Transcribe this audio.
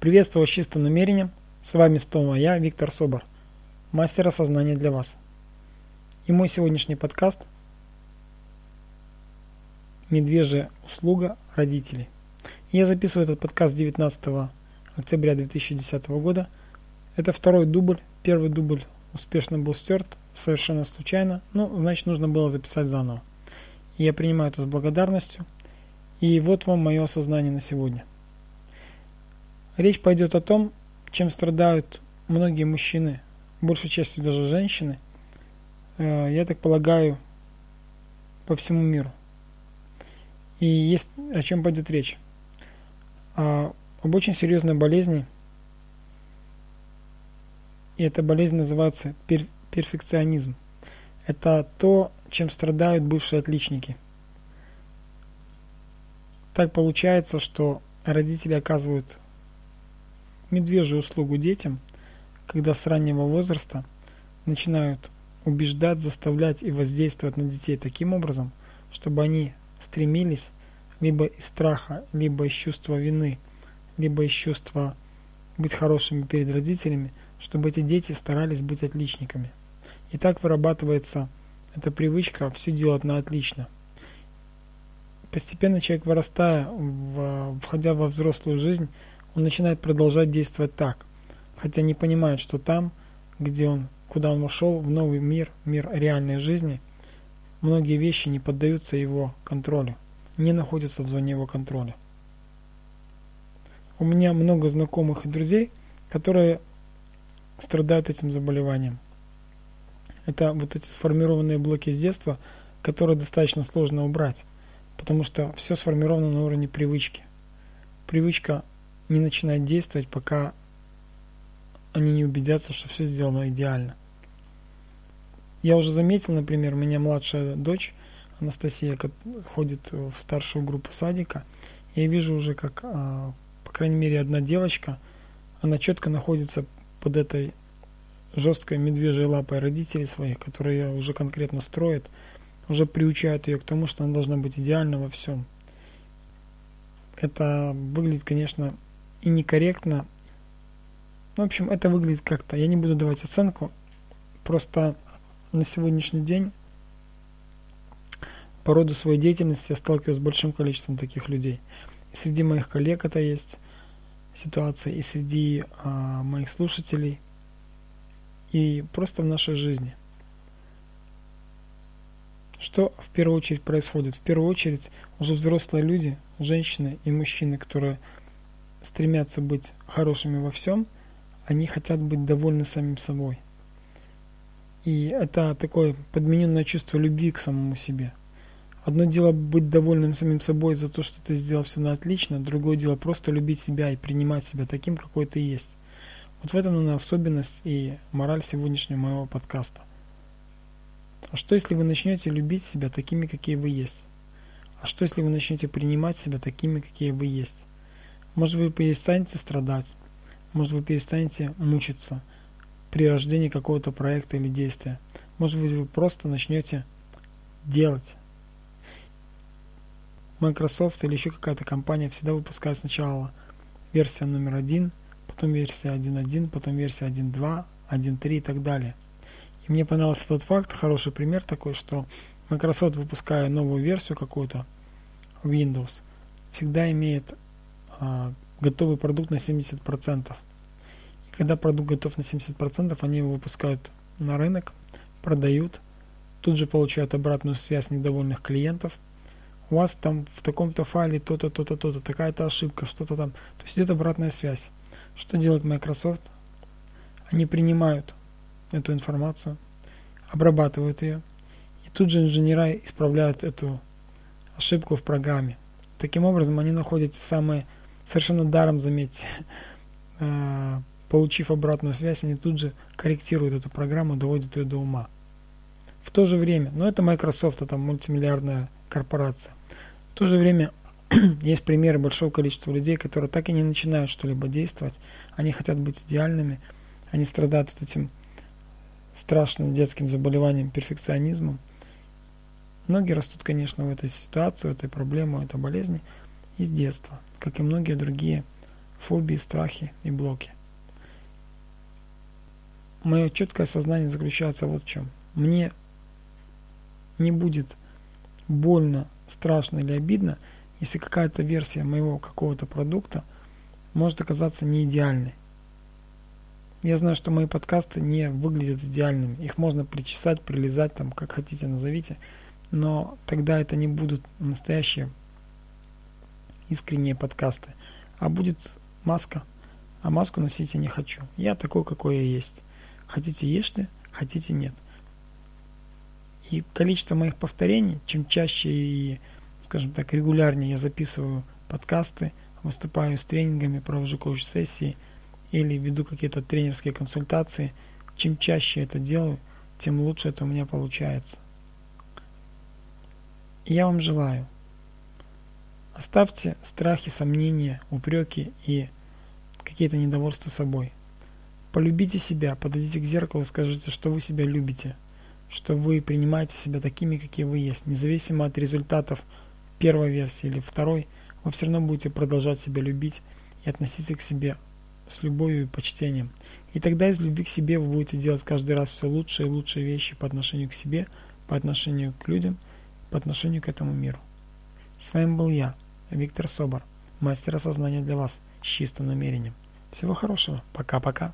Приветствую с чистым намерением. С вами снова я, Виктор Собор, мастер осознания для вас. И мой сегодняшний подкаст «Медвежья услуга родителей». Я записываю этот подкаст 19 октября 2010 года. Это второй дубль. Первый дубль успешно был стерт, совершенно случайно. Ну, значит, нужно было записать заново. Я принимаю это с благодарностью. И вот вам мое осознание на сегодня. Речь пойдет о том, чем страдают многие мужчины, большей частью даже женщины, э, я так полагаю, по всему миру. И есть о чем пойдет речь. О, об очень серьезной болезни. И эта болезнь называется пер, перфекционизм. Это то, чем страдают бывшие отличники. Так получается, что родители оказывают медвежью услугу детям, когда с раннего возраста начинают убеждать, заставлять и воздействовать на детей таким образом, чтобы они стремились либо из страха, либо из чувства вины, либо из чувства быть хорошими перед родителями, чтобы эти дети старались быть отличниками. И так вырабатывается эта привычка все делать на отлично. Постепенно человек, вырастая, входя во взрослую жизнь, он начинает продолжать действовать так, хотя не понимает, что там, где он, куда он вошел, в новый мир, мир реальной жизни, многие вещи не поддаются его контролю, не находятся в зоне его контроля. У меня много знакомых и друзей, которые страдают этим заболеванием. Это вот эти сформированные блоки с детства, которые достаточно сложно убрать, потому что все сформировано на уровне привычки. Привычка не начинать действовать, пока они не убедятся, что все сделано идеально. Я уже заметил, например, у меня младшая дочь Анастасия ходит в старшую группу садика. Я вижу уже, как, а, по крайней мере, одна девочка, она четко находится под этой жесткой медвежьей лапой родителей своих, которые уже конкретно строят, уже приучают ее к тому, что она должна быть идеальна во всем. Это выглядит, конечно, и некорректно. В общем, это выглядит как-то. Я не буду давать оценку. Просто на сегодняшний день по роду своей деятельности я сталкиваюсь с большим количеством таких людей. И среди моих коллег это есть ситуация, и среди а, моих слушателей, и просто в нашей жизни. Что в первую очередь происходит? В первую очередь уже взрослые люди, женщины и мужчины, которые стремятся быть хорошими во всем, они хотят быть довольны самим собой. И это такое подмененное чувство любви к самому себе. Одно дело быть довольным самим собой за то, что ты сделал все на отлично, другое дело просто любить себя и принимать себя таким, какой ты есть. Вот в этом, наверное, особенность и мораль сегодняшнего моего подкаста. А что, если вы начнете любить себя такими, какие вы есть? А что, если вы начнете принимать себя такими, какие вы есть? Может вы перестанете страдать, может вы перестанете мучиться при рождении какого-то проекта или действия. Может быть вы просто начнете делать. Microsoft или еще какая-то компания всегда выпускает сначала версия номер один, потом версия 1.1, потом версия 1.2, 1.3 и так далее. И мне понравился тот факт, хороший пример такой, что Microsoft, выпуская новую версию какую-то Windows, всегда имеет готовый продукт на 70%. И когда продукт готов на 70%, они его выпускают на рынок, продают, тут же получают обратную связь недовольных клиентов. У вас там в таком-то файле то-то, то-то, то-то, такая-то ошибка, что-то там. То есть идет обратная связь. Что делает Microsoft? Они принимают эту информацию, обрабатывают ее, и тут же инженера исправляют эту ошибку в программе. Таким образом, они находят самые совершенно даром, заметьте, э, получив обратную связь, они тут же корректируют эту программу, доводят ее до ума. В то же время, но это Microsoft, это мультимиллиардная корпорация. В то же время есть примеры большого количества людей, которые так и не начинают что-либо действовать. Они хотят быть идеальными, они страдают вот этим страшным детским заболеванием перфекционизмом. Многие растут, конечно, в этой ситуации, в этой проблеме, в этой болезни из детства как и многие другие фобии, страхи и блоки. Мое четкое сознание заключается вот в чем. Мне не будет больно, страшно или обидно, если какая-то версия моего какого-то продукта может оказаться не идеальной. Я знаю, что мои подкасты не выглядят идеальными. Их можно причесать, прилезать, там, как хотите назовите. Но тогда это не будут настоящие искренние подкасты. А будет маска. А маску носить я не хочу. Я такой, какой я есть. Хотите ешьте, хотите нет. И количество моих повторений, чем чаще и, скажем так, регулярнее я записываю подкасты, выступаю с тренингами, провожу коуч-сессии – или веду какие-то тренерские консультации, чем чаще это делаю, тем лучше это у меня получается. И я вам желаю. Оставьте страхи, сомнения, упреки и какие-то недовольства собой. Полюбите себя, подойдите к зеркалу, скажите, что вы себя любите, что вы принимаете себя такими, какие вы есть. Независимо от результатов первой версии или второй, вы все равно будете продолжать себя любить и относиться к себе с любовью и почтением. И тогда из любви к себе вы будете делать каждый раз все лучшие и лучшие вещи по отношению к себе, по отношению к людям, по отношению к этому миру. С вами был я, Виктор Собор, мастер осознания для вас с чистым намерением. Всего хорошего. Пока-пока.